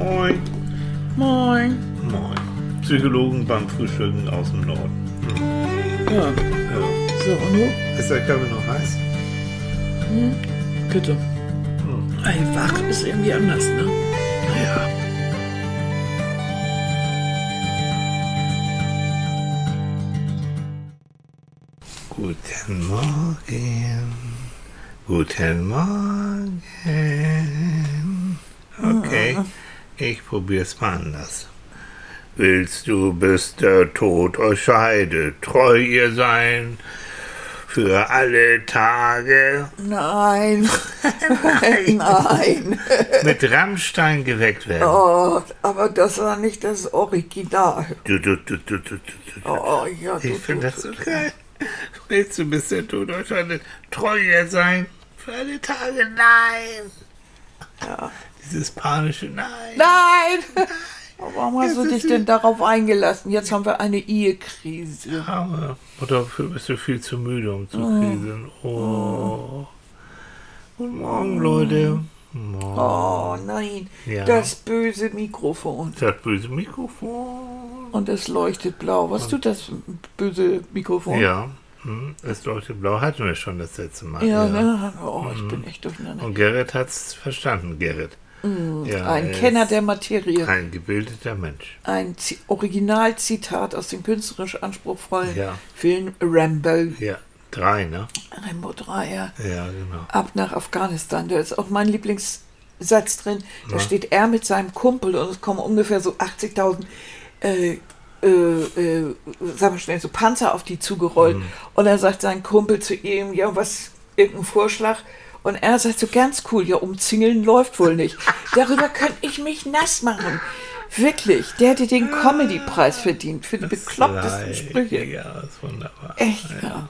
Moin. Moin. Moin. Psychologen beim Frühstücken aus dem Norden. Ja. Ja. So, und du? Ist der Kaffee noch heiß? Bitte. Hm. Ey, wach ist irgendwie anders, ne? Ja. Guten Morgen. Guten Morgen. Okay, ich probier's mal anders. Willst du, bis der Tod euch scheidet, treu ihr sein für alle Tage? Nein. Nein. Mit Rammstein geweckt werden. Oh, aber das war nicht das Original. Du, du, du, du, du, du, du. Oh, ja, du, Ich finde das so geil. Willst du bis der Tod euch scheidet, treu ihr sein für alle Tage? Nein. Ja. Dieses panische Nein. Nein! Warum hast du dich denn darauf eingelassen? Jetzt haben wir eine Ehekrise. Aber, oder dafür bist du viel zu müde, um zu kriseln. Oh. Guten Morgen, Leute. Morgen. Oh nein, Ja. das böse Mikrofon. Das böse Mikrofon. Und es leuchtet blau. Was tut das böse Mikrofon? Ja, hm, es leuchtet blau hatten wir schon das letzte Mal. Ja, ne? Oh, ich bin echt durcheinander. Und Gerrit hat's verstanden, Gerrit. Ja, Ein er Kenner der Materie. Ein gebildeter Mensch. Ein Zi- Originalzitat aus dem künstlerisch anspruchsvollen Ja. Film Rambo. Ja, drei, ne? Rambo 3, ja. Ja, genau. Ab nach Afghanistan. Da ist auch mein Lieblingssatz drin. Da steht er mit seinem Kumpel und es kommen ungefähr so 80.000 äh, äh, äh, sagen wir schnell, so Panzer auf die zugerollt. Und dann sagt sein Kumpel zu ihm, ja, was, irgendein Vorschlag? Und er sagt so ganz cool, ja, umzingeln läuft wohl nicht. Darüber könnte ich mich nass machen. Wirklich, der hätte den Comedy-Preis verdient für die beklopptesten Drei. Sprüche. Ja, ist wunderbar. Echt, ja.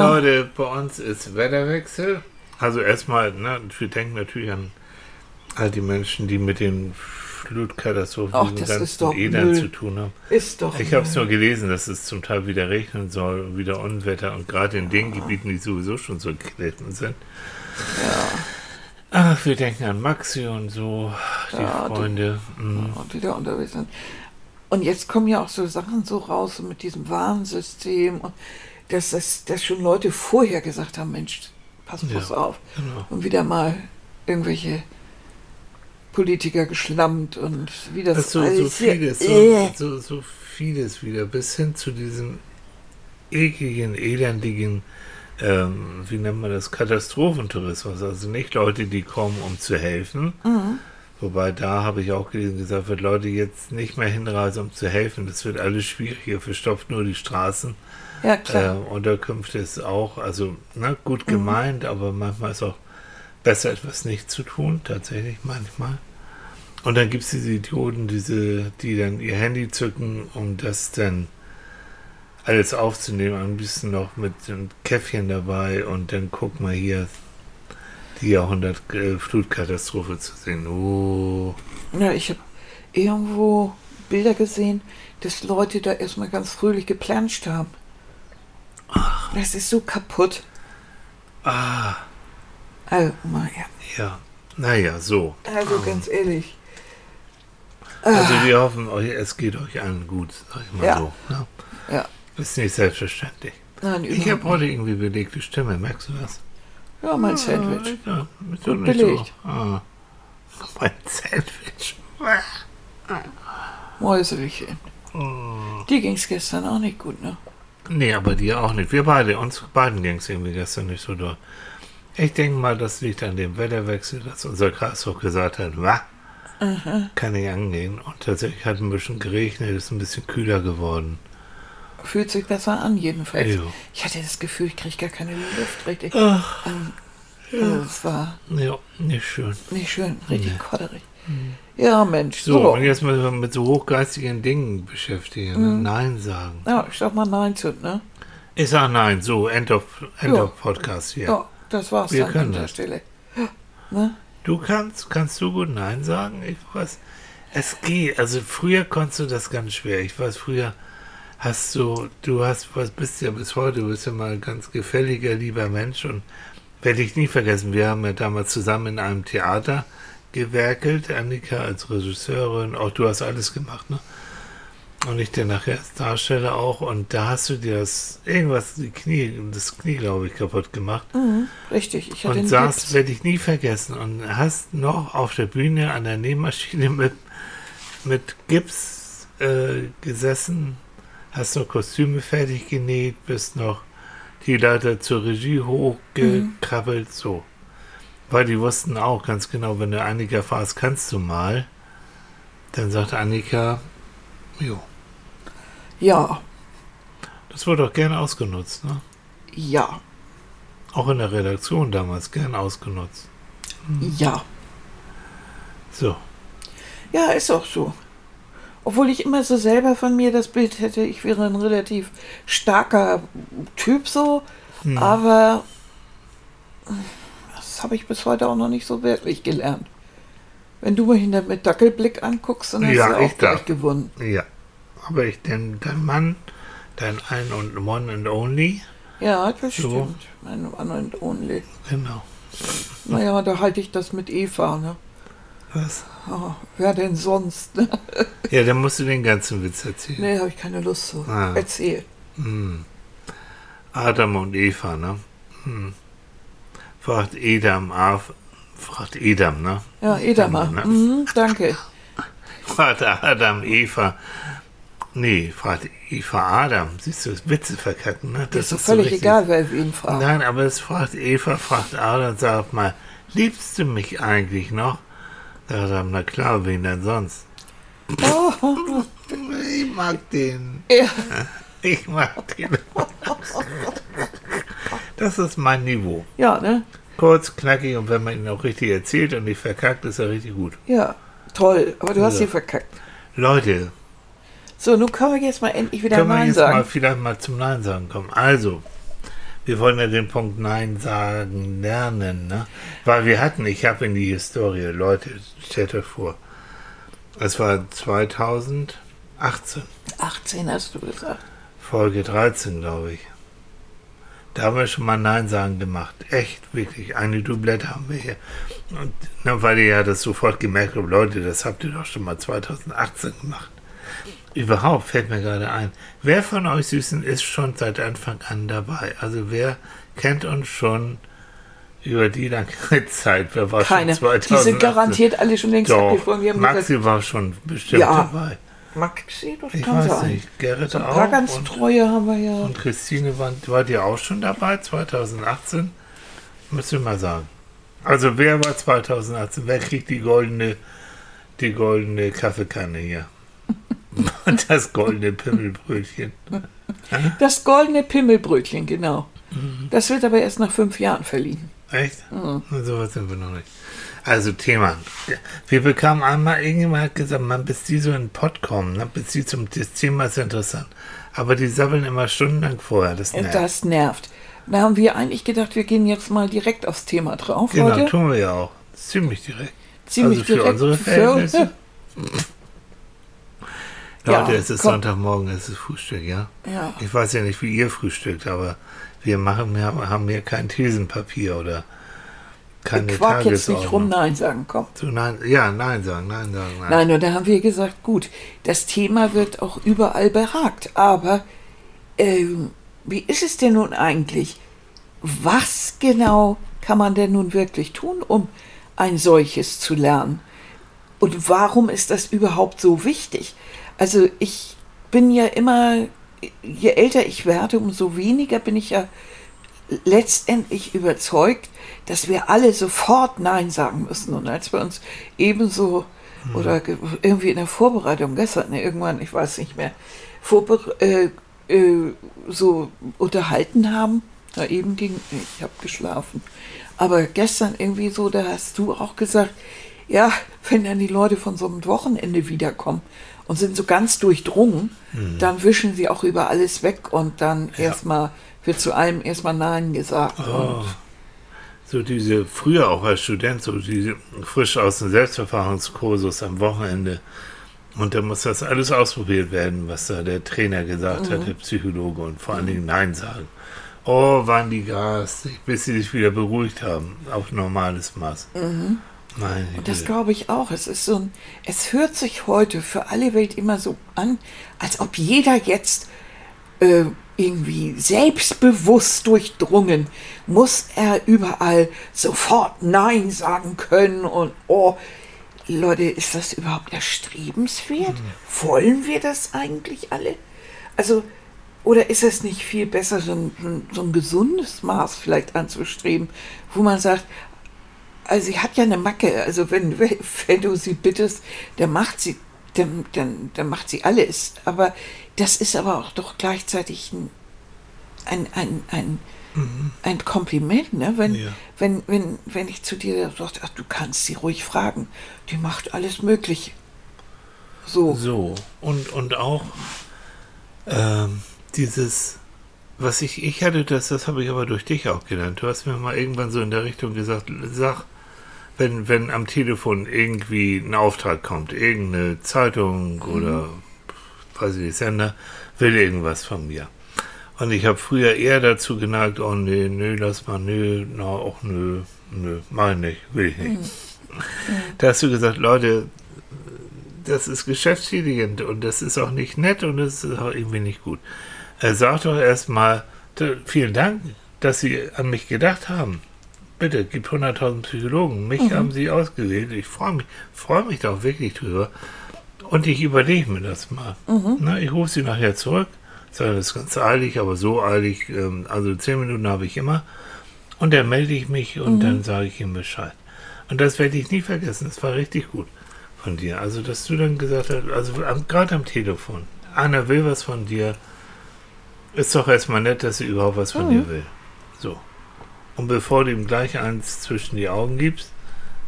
Leute, bei uns ist Wetterwechsel. Also erstmal, ne, wir denken natürlich an all die Menschen, die mit den Flutkatastrophen, Ach, diesem das ganzen ist doch Elend Müll. zu tun haben. Ist doch. Ich habe es nur gelesen, dass es zum Teil wieder regnen soll wieder Unwetter und gerade in den Gebieten, die sowieso schon so gelitten sind. Ach, wir denken an Maxi und so, die Ja, die- Freunde. Mhm. und wieder unterwegs sind. Und jetzt kommen ja auch so Sachen so raus mit diesem Warnsystem und dass, das, dass schon Leute vorher gesagt haben, Mensch, pass Ja, auf. genau. Und wieder mal irgendwelche Politiker geschlammt und wie das, ist so, so vieles, Äh. so, so, vieles wieder, bis hin zu diesem ekligen, elendigen, ähm, wie nennt man das, Katastrophentourismus. Also nicht Leute, die kommen, um zu helfen. Mhm. Wobei da habe ich auch gelesen, gesagt wird, Leute jetzt nicht mehr hinreisen, um zu helfen. Das wird alles schwieriger, verstopft nur die Straßen. Ja, Äh, klar. Unterkünfte ist auch, also ne, gut Mhm. gemeint, aber manchmal ist auch besser, etwas nicht zu tun, tatsächlich manchmal. Und dann gibt es diese Idioten, diese, die dann ihr Handy zücken, um das dann alles aufzunehmen, ein bisschen noch mit einem Käffchen dabei und dann guck mal hier die Jahrhundert-Flutkatastrophe zu sehen. Oh, ja, ich habe irgendwo Bilder gesehen, dass Leute da erstmal ganz fröhlich geplanscht haben. Das ist so kaputt. ah, Also, naja. ja, naja, so. Also ganz ehrlich. Also wir hoffen, euch, es geht euch allen gut, sag ich mal Ja. so. Ne? Ja. Ist nicht selbstverständlich. Nein, Ich habe heute irgendwie belegte Stimme, merkst du das? Ja, mein Sandwich. Ja, Gut nicht belegt. So. Ah. Mein Sandwich. Mäuselchen. Oh. Dir ging's gestern auch nicht gut, ne? Nee, aber dir auch nicht. Wir beide, uns beiden ging es irgendwie gestern nicht so doll. Ich denke mal, das liegt an dem Wetterwechsel, dass unser auch gesagt hat, was? Kann nicht angehen. Und tatsächlich hat ein bisschen geregnet, ist ein bisschen kühler geworden. Fühlt sich besser an, jedenfalls. Jo. Ich hatte das Gefühl, ich kriege gar keine Luft richtig. Ach, Ähm, also es war ja, nicht schön. nicht schön, richtig kodderig. Ja, Mensch. So, So. und jetzt müssen wir mit so hochgeistigen Dingen beschäftigen. Mhm. Nein sagen. Ja, ich sag mal Nein zu, ne? Ich sag nein. So, End of, End Ja. of Podcast hier. Ja, das war's Wir dann können an der das. Stelle. Ne? Du kannst, kannst du gut Nein sagen? Ich weiß, es geht. Also früher konntest du das ganz schwer. Ich weiß, früher hast du, du hast, was bist ja bis heute, du bist ja mal ein ganz gefälliger, lieber Mensch und werde ich nie vergessen. Wir haben ja damals zusammen in einem Theater gewerkelt, Annika als Regisseurin, auch du hast alles gemacht, ne? Und ich dir nachher als Darsteller auch. Und da hast du dir das irgendwas, die Knie, das Knie, glaube ich, kaputt gemacht. Mhm, richtig, ich hatte und saß, werde ich nie vergessen. Und hast noch auf der Bühne an der Nähmaschine mit, mit Gips äh, gesessen, hast noch Kostüme fertig genäht, bist noch die Leiter zur Regie hochgekrabbelt, so. Weil die wussten auch ganz genau, wenn du Annika fragst, kannst du mal, dann sagt Annika, jo. Ja, Das wurde auch gern ausgenutzt, ne? ja, Auch in der Redaktion damals gern ausgenutzt. ja. So. Ja, ist auch so. Obwohl ich immer so selber von mir das Bild hätte, ich wäre ein relativ starker Typ so, Hm. aber das habe ich bis heute auch noch nicht so wirklich gelernt. Wenn du mich mit Dackelblick anguckst, dann hast Ja, du auch gleich gewonnen. Ja. Aber ich, denn dein Mann, dein Ein und One and Only, Ja, das So. stimmt. Mein One and Only. genau. Naja, da halte ich das mit Eva, ne? Was? Oh, wer denn sonst? Ne? Ja, dann musst du den ganzen Witz erzählen. Nee, habe ich keine Lust zu. Ah. Erzähl. Hm. Adam und Eva, ne? Hm. Fragt Edam, Af, fragt Edam, ne? Ja, Edamer. Ne? Mhm, danke. Fragt Adam, Eva. Nee, fragt Eva Adam. Siehst du, Witze verkacken, ne? Das ist so völlig richtig. egal, wer wen fragt. Nein, aber es fragt Eva, fragt Adam, sag mal, liebst du mich eigentlich noch? Sagt Adam, na klar, wen denn sonst? Oh, Ich mag den. ja. Ich mag den. Das ist mein Niveau. ja, ne? Kurz, knackig und wenn man ihn auch richtig erzählt und nicht verkackt, ist er richtig gut. Ja, toll. Aber du hast Ja. sie verkackt. Leute, So, nun können wir jetzt mal endlich wieder können wir Nein jetzt sagen. mal vielleicht mal zum Nein sagen kommen. Also, wir wollen ja den Punkt Nein sagen lernen, ne? Weil wir hatten, ich habe in die Historie, Leute, stellt euch vor, es war 2018, 18 hast du gesagt. Folge 13, glaube ich. Da haben wir schon mal Nein sagen gemacht. Echt, wirklich. Eine Doublette haben wir hier. Und na, weil ihr ja das sofort gemerkt habt, Leute, das habt ihr doch schon mal 2018 gemacht. Überhaupt fällt mir gerade ein. Wer von euch Süßen ist schon seit Anfang an dabei? Also wer kennt uns schon über die lange Zeit? Wer war Keine. schon 2018? Die sind garantiert alle schon längst Doch, abgesprungen. Wir haben gesagt, Maxi war schon bestimmt Ja. dabei. Maxi, das Ich kann weiß sein. nicht. Gerrit So auch. ganz treue haben wir ja. und Christine, war, war die auch schon dabei, 2018? Müssen wir mal sagen. Also wer war 2018? Wer kriegt die goldene, die goldene Kaffeekanne hier? Das goldene Pimmelbrötchen. Das goldene Pimmelbrötchen, genau. Mhm. Das wird aber erst nach fünf Jahren verliehen. Echt? Mhm. So weit sind wir noch nicht. Also Thema. Wir bekamen einmal, irgendjemand hat gesagt, man, bis die so in den Pott kommen, ne, bis die zum, das Thema ist interessant. Aber die sabbeln immer stundenlang vorher. Das Und nervt. das nervt. Da haben wir eigentlich gedacht, wir gehen jetzt mal direkt aufs Thema drauf, genau, Leute. tun wir ja auch. Ziemlich direkt. Ziemlich also für direkt. unsere Verhältnisse. Ja, Leute, es ist komm. Sonntagmorgen, es ist Frühstück, ja? Ja. Ich weiß ja nicht, wie ihr frühstückt, aber wir machen, wir haben hier kein Thesenpapier oder keine Quark jetzt nicht rum. Nein sagen, komm. So, nein, ja, nein sagen, nein sagen, nein. Nein, und da haben wir gesagt, gut, das Thema wird auch überall beragt. Aber ähm, wie ist es denn nun eigentlich? Was genau kann man denn nun wirklich tun, um ein solches zu lernen? Und warum ist das überhaupt so wichtig? Also ich bin ja immer, je älter ich werde, umso weniger bin ich ja letztendlich überzeugt, dass wir alle sofort Nein sagen müssen. Und als wir uns ebenso oder ge- irgendwie in der Vorbereitung gestern, ne, irgendwann, ich weiß nicht mehr, vorbe äh, äh, so unterhalten haben, da eben ging, ich habe geschlafen, aber gestern irgendwie so, da hast du auch gesagt, ja, wenn dann die Leute von so einem Wochenende wiederkommen und sind so ganz durchdrungen, dann wischen sie auch über alles weg und dann erstmal wird zu allem erstmal Nein gesagt. Oh. Und So diese, früher auch als Student, so diese frisch aus dem Selbstverfahrenskursus am Wochenende. Und da muss das alles ausprobiert werden, was da der Trainer gesagt Mhm. hat, der Psychologe, und vor allen Dingen Nein sagen. Oh, waren die garstig, bis sie sich wieder beruhigt haben, auf normales Maß. Mhm. Meine Und das glaube ich auch. Es ist so ein, es hört sich heute für alle Welt immer so an, als ob jeder jetzt äh, irgendwie selbstbewusst durchdrungen, muss er überall sofort Nein sagen können und oh, Leute, ist das überhaupt erstrebenswert? Wollen wir das eigentlich alle? Also, oder ist es nicht viel besser, so ein- so ein gesundes Maß vielleicht anzustreben, wo man sagt, also sie hat ja eine Macke, also wenn, wenn du sie bittest, dann macht sie, dann, dann, dann macht sie alles. Aber das ist aber auch doch gleichzeitig ein, ein, ein, ein, ein Kompliment, ne? Wenn, Ja. wenn, wenn, wenn ich zu dir sage, ach, du kannst sie ruhig fragen, die macht alles Mögliche. So. So, und, und auch ähm, dieses, was ich, ich hatte das, das habe ich aber durch dich auch gelernt. Du hast mir mal irgendwann so in der Richtung gesagt, sag, wenn, wenn am Telefon irgendwie ein Auftrag kommt, irgendeine Zeitung oder, weiß ich nicht, Sender, will irgendwas von mir. Und ich habe früher eher dazu geneigt, oh nee, nö, lass mal, nö, na, auch nö, nö, mach ich nicht, will ich nicht. Da hast du gesagt, Leute, das ist geschäftsschädigend und das ist auch nicht nett und das ist auch irgendwie nicht gut. Er sagt doch erstmal, vielen Dank, dass Sie an mich gedacht haben. Bitte, gibt 100.000 Psychologen. Mich haben Sie ausgewählt. Ich freue mich, freue mich da auch wirklich drüber. Und ich überlege mir das mal. Na, ich rufe Sie nachher zurück. Sage, das ist ganz eilig, aber so eilig. Ähm, also zehn Minuten habe ich immer. Und dann melde ich mich und dann sage ich ihm Bescheid. Und das werde ich nie vergessen. Das war richtig gut von dir. Also, dass du dann gesagt hast, also gerade am Telefon, einer will was von dir, ist doch erstmal nett, dass sie überhaupt was von dir will. So. Und bevor du ihm gleich eins zwischen die Augen gibst,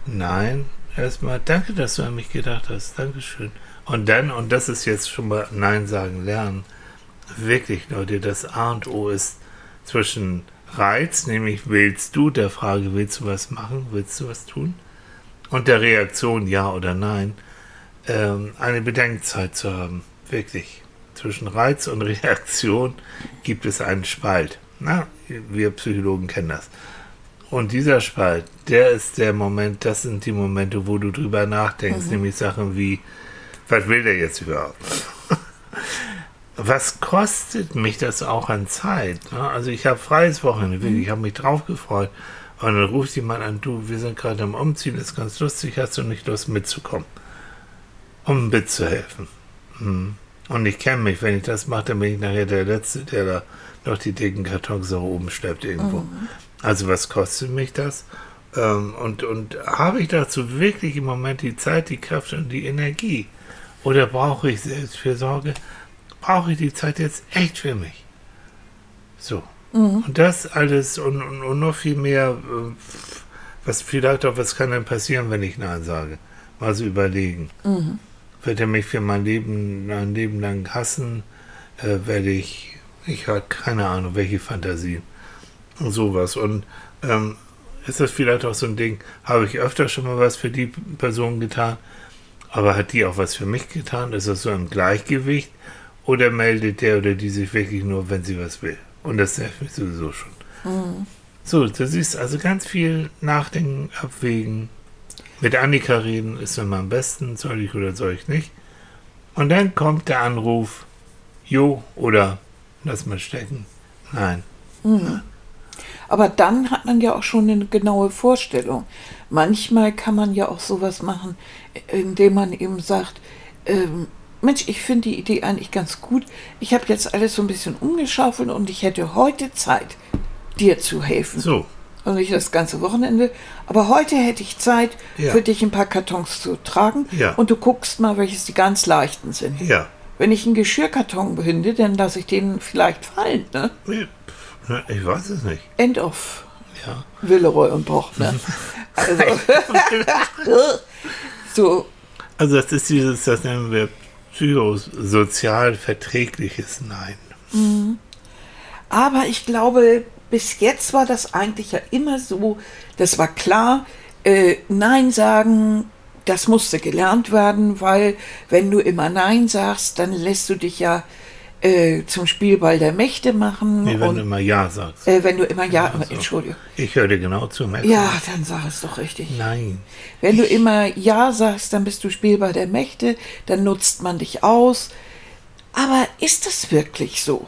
nein, erstmal danke, dass du an mich gedacht hast. Dankeschön. Und dann, und das ist jetzt schon mal Nein sagen lernen, wirklich, Leute, das A und O ist zwischen Reiz, nämlich willst du, der Frage, willst du was machen, willst du was tun? Und der Reaktion ja oder nein, ähm, eine Bedenkzeit zu haben. Wirklich. Zwischen Reiz und Reaktion gibt es einen Spalt. Na, wir Psychologen kennen das. Und dieser Spalt, der ist der Moment, das sind die Momente, wo du drüber nachdenkst, nämlich Sachen wie, was will der jetzt überhaupt? was kostet mich das auch an Zeit? Ne? Also ich habe freies Wochenende, wirklich, ich habe mich drauf gefreut. Und dann ruft jemand an, du, wir sind gerade am Umziehen, ist ganz lustig, hast du nicht Lust mitzukommen? Um mitzuhelfen. Hm. Und ich kenne mich, wenn ich das mache, dann bin ich nachher der Letzte, der da noch die dicken Kartons da oben schleppt irgendwo. Also was kostet mich das? Ähm, und, und habe ich dazu wirklich im Moment die Zeit, die Kraft und die Energie? Oder brauche ich Selbstfürsorge? Brauche ich die Zeit jetzt echt für mich? So. Und das alles und, und, und noch viel mehr, äh, was vielleicht auch, was kann denn passieren, wenn ich Nein sage? Mal so überlegen. Wird er mich für mein Leben, mein Leben lang hassen? Äh, werde ich, ich habe keine Ahnung, welche Fantasien. Und sowas. Und ähm, ist das vielleicht auch so ein Ding, habe ich öfter schon mal was für die Person getan, aber hat die auch was für mich getan? Ist das so im Gleichgewicht? Oder meldet der oder die sich wirklich nur, wenn sie was will? Und das nervt mich sowieso schon. So, du siehst also ganz viel nachdenken, abwägen. Mit Annika reden ist immer am besten, soll ich oder soll ich nicht. Und dann kommt der Anruf, jo oder lass mal stecken. Nein. Aber dann hat man ja auch schon eine genaue Vorstellung. Manchmal kann man ja auch sowas machen, indem man eben sagt, ähm, Mensch, ich finde die Idee eigentlich ganz gut. Ich habe jetzt alles so ein bisschen umgeschaufelt und ich hätte heute Zeit, dir zu helfen. So, Also nicht das ganze Wochenende, aber heute hätte ich Zeit, Ja. für dich ein paar Kartons zu tragen. Ja. Und du guckst mal, welches die ganz leichten sind. ja. Wenn ich einen Geschirrkarton behinde, dann lasse ich den vielleicht fallen. Ne? Ich weiß es nicht. End of Ja. Willeroy und Boch. Ne? Also, so, Also das ist dieses, das nennen wir psychosozial verträgliches Nein. aber ich glaube, bis jetzt war das eigentlich ja immer so, das war klar, äh, Nein sagen, das musste gelernt werden, weil wenn du immer Nein sagst, dann lässt du dich ja äh, zum Spielball der Mächte machen. Nee, wenn und, du immer Ja sagst. äh, wenn du immer Ja, Ach so. Entschuldigung. Ich höre genau zu, merkst Ja, dann sag es doch richtig. Nein. Wenn du immer Ja sagst, dann bist du Spielball der Mächte, dann nutzt man dich aus. Aber ist das wirklich so?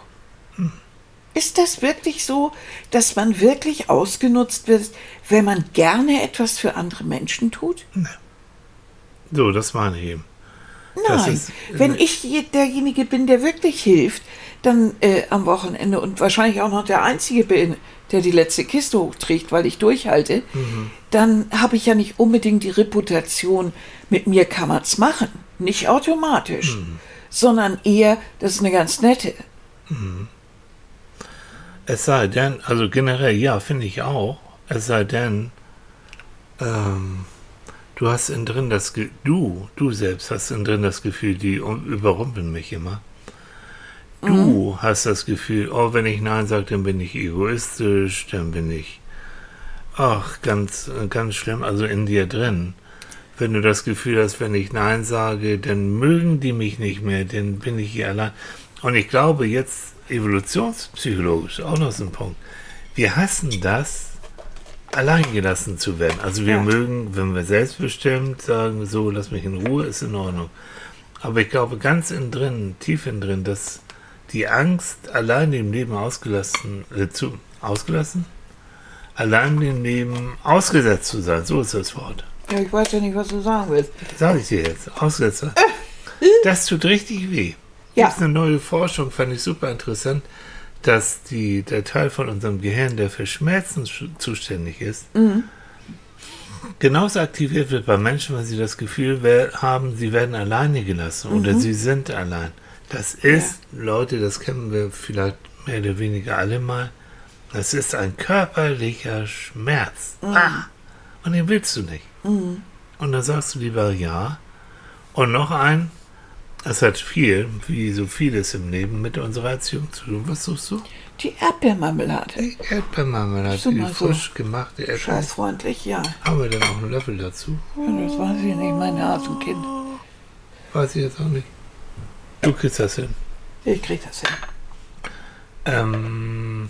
Ist das wirklich so, dass man wirklich ausgenutzt wird, wenn man gerne etwas für andere Menschen tut? So, das meine ich eben. Nein. ist- wenn ich je- derjenige bin, der wirklich hilft, dann äh, am Wochenende und wahrscheinlich auch noch der Einzige bin, der die letzte Kiste hochträgt, weil ich durchhalte, Mhm. dann habe ich ja nicht unbedingt die Reputation, mit mir kann man es machen. Nicht automatisch, Mhm. sondern eher, das ist eine ganz nette. Es sei denn, also generell, ja, finde ich auch. Es sei denn, ähm, du hast innen drin das, Ge du, du selbst hast innen drin das Gefühl, die um- überrumpeln mich immer. Du hast das Gefühl, oh, wenn ich Nein sage, dann bin ich egoistisch, dann bin ich, ach, ganz, ganz schlimm, also in dir drin. Wenn du das Gefühl hast, wenn ich Nein sage, dann mögen die mich nicht mehr, dann bin ich hier allein. Und ich glaube jetzt evolutionspsychologisch auch noch so ein Punkt. Wir hassen das, allein gelassen zu werden. Also wir Ja. mögen, wenn wir selbstbestimmt sagen, so, lass mich in Ruhe, ist in Ordnung. Aber ich glaube ganz innen drin, tief innen drin, dass die Angst, allein im Leben ausgelassen, äh, zu, ausgelassen? Allein dem Leben ausgesetzt zu sein, so ist das Wort. Ja, ich weiß ja nicht, was du sagen willst. Sag ich dir jetzt, ausgesetzt sein. Das tut richtig weh. Ja. Das ist eine neue Forschung, fand ich super interessant, dass die, der Teil von unserem Gehirn, der für Schmerzen sch- zuständig ist, genauso aktiviert wird bei Menschen, wenn sie das Gefühl haben, sie werden alleine gelassen oder sie sind allein. Das ist, Leute, das kennen wir vielleicht mehr oder weniger alle mal, das ist ein körperlicher Schmerz. Ah, und den willst du nicht. Und dann sagst du lieber ja. Und noch ein, es hat viel, wie so vieles im Leben, mit unserer Erziehung zu tun. Was suchst du? Die Erdbeermarmelade. Die Erdbeermarmelade, So die mal so. frisch gemachte Erdbeer. Scheißfreundlich, ja. Haben wir dann auch einen Löffel dazu? ja. Das weiß ich nicht, mein Hasenkind. Weiß ich jetzt auch nicht. Du kriegst das hin. Ich krieg das hin. Ähm,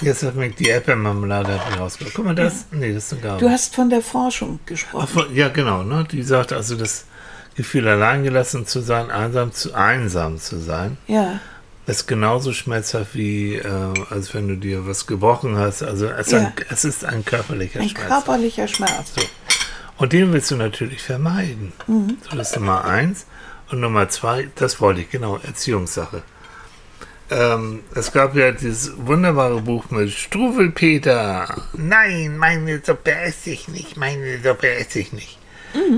jetzt hat mich die Erdbeermarmelade hat rausgebracht. Guck mal, das, nee, das ist eine Gabe. Du hast von der Forschung Ach, gesprochen. von- ja, genau, ne? Die sagt also, das Gefühl, alleingelassen zu sein, einsam zu, einsam zu sein, Ja, ist genauso schmerzhaft wie, äh, als wenn du dir was gebrochen hast. Also es, ist Ja. ein, es ist ein körperlicher ein Schmerz. körperlicher Schmerz. Und den willst du natürlich vermeiden. Mhm. So, das ist Nummer eins. Und Nummer zwei, das wollte ich, genau, Erziehungssache. Ähm, es gab ja dieses wunderbare Buch mit Struwelpeter. Nein, meine Suppe esse ich nicht, meine Suppe esse ich nicht.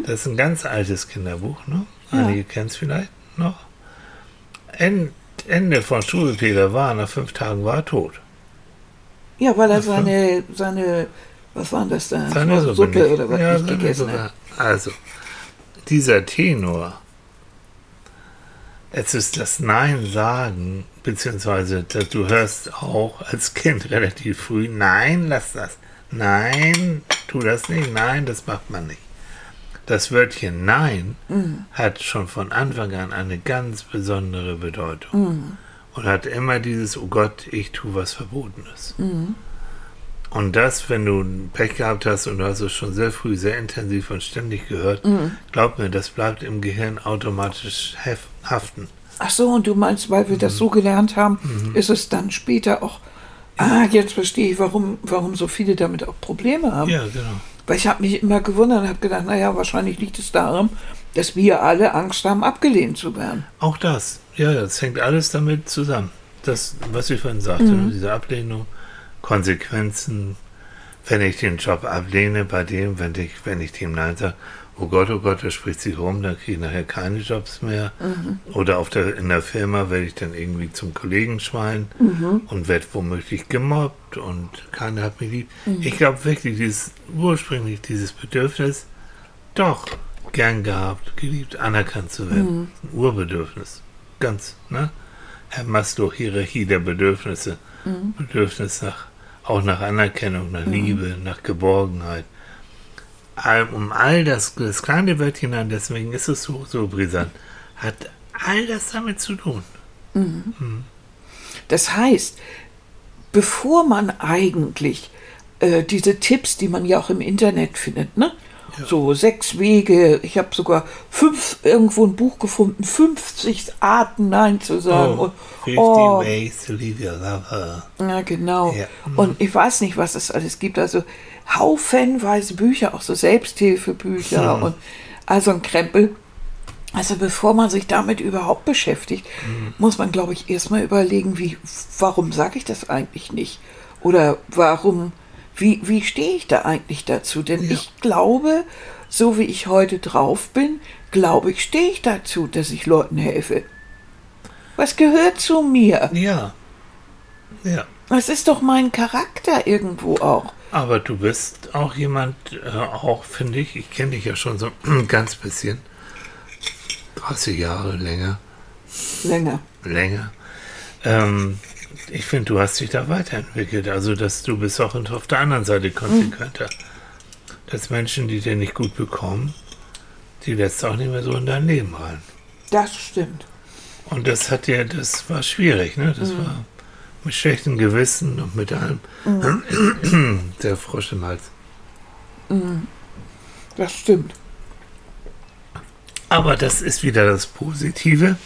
Das ist ein ganz altes Kinderbuch, ne? Mhm. Ja. Einige kennen es vielleicht noch. End, Ende von Struwelpeter war, nach fünf Tagen war er tot. Ja, weil er seine, seine, was war das da? Seine Suppe, Suppe oder was Ja, nicht gegessen hat. Also, dieser Tenor, es ist das Nein sagen, beziehungsweise dass du hörst auch als Kind relativ früh, nein, lass das. Nein, tu das nicht. Nein, das macht man nicht. Das Wörtchen Nein hat schon von Anfang an eine ganz besondere Bedeutung. Und hat immer dieses, oh Gott, ich tue was Verbotenes. Und das, wenn du Pech gehabt hast und du hast es schon sehr früh, sehr intensiv und ständig gehört, glaub mir, das bleibt im Gehirn automatisch haften. Ach so, und du meinst, weil wir das so gelernt haben, Mhm. ist es dann später auch, ah, jetzt verstehe ich, warum, warum so viele damit auch Probleme haben. Ja, genau. Weil ich habe mich immer gewundert und habe gedacht, naja, wahrscheinlich liegt es daran, dass wir alle Angst haben, abgelehnt zu werden. Auch das, ja, das hängt alles damit zusammen. Das, was ich vorhin sagte, ne, diese Ablehnung, Konsequenzen, wenn ich den Job ablehne, bei dem, wenn ich, wenn ich dem Nein sage, oh Gott, oh Gott, das spricht sich rum, dann kriege ich nachher keine Jobs mehr. Oder auf der, in der Firma werde ich dann irgendwie zum Kollegenschwein und werde womöglich gemobbt und keiner hat mich lieb. Ich glaube wirklich, dieses ursprünglich dieses Bedürfnis, doch gern gehabt, geliebt, anerkannt zu werden. Ein Urbedürfnis. Ganz, ne? Herr Maslow, Hierarchie der Bedürfnisse. Bedürfnis nach, auch nach Anerkennung, nach Liebe, nach Geborgenheit. Um all das, das kleine Wörtchen an, deswegen ist es so, so brisant, hat all das damit zu tun. Das heißt, bevor man eigentlich äh, diese Tipps, die man ja auch im Internet findet, ne? So sechs Wege, ich habe sogar fünf, irgendwo ein Buch gefunden, 50 Arten Nein zu sagen. Oh, und, 50 oh, ways to leave your lover. ja, genau. Ja. Und ich weiß nicht, was es alles gibt. Also haufenweise Bücher, auch so Selbsthilfebücher und also ein Krempel. Also bevor man sich damit überhaupt beschäftigt, muss man, glaube ich, erstmal überlegen, wie, warum sage ich das eigentlich nicht? Oder warum, wie, wie stehe ich da eigentlich dazu? Denn Ja. ich glaube, so wie ich heute drauf bin, glaube ich, stehe ich dazu, dass ich Leuten helfe. Was gehört zu mir? Ja. Ja. Das ist doch mein Charakter irgendwo auch. Aber du bist auch jemand, äh, auch finde ich, ich kenne dich ja schon so ein ganz bisschen. 30 Jahre länger, Länger. länger. Ähm, ich finde, du hast dich da weiterentwickelt. Also, dass du bist auch auf der anderen Seite konsequenter. Dass Menschen, die dir nicht gut bekommen, die lässt auch nicht mehr so in dein Leben rein. Das stimmt. Und das hat ja, das war schwierig, ne? Das war mit schlechtem Gewissen und mit allem. Der Frosch im Hals. Das stimmt. Aber das ist wieder das Positive.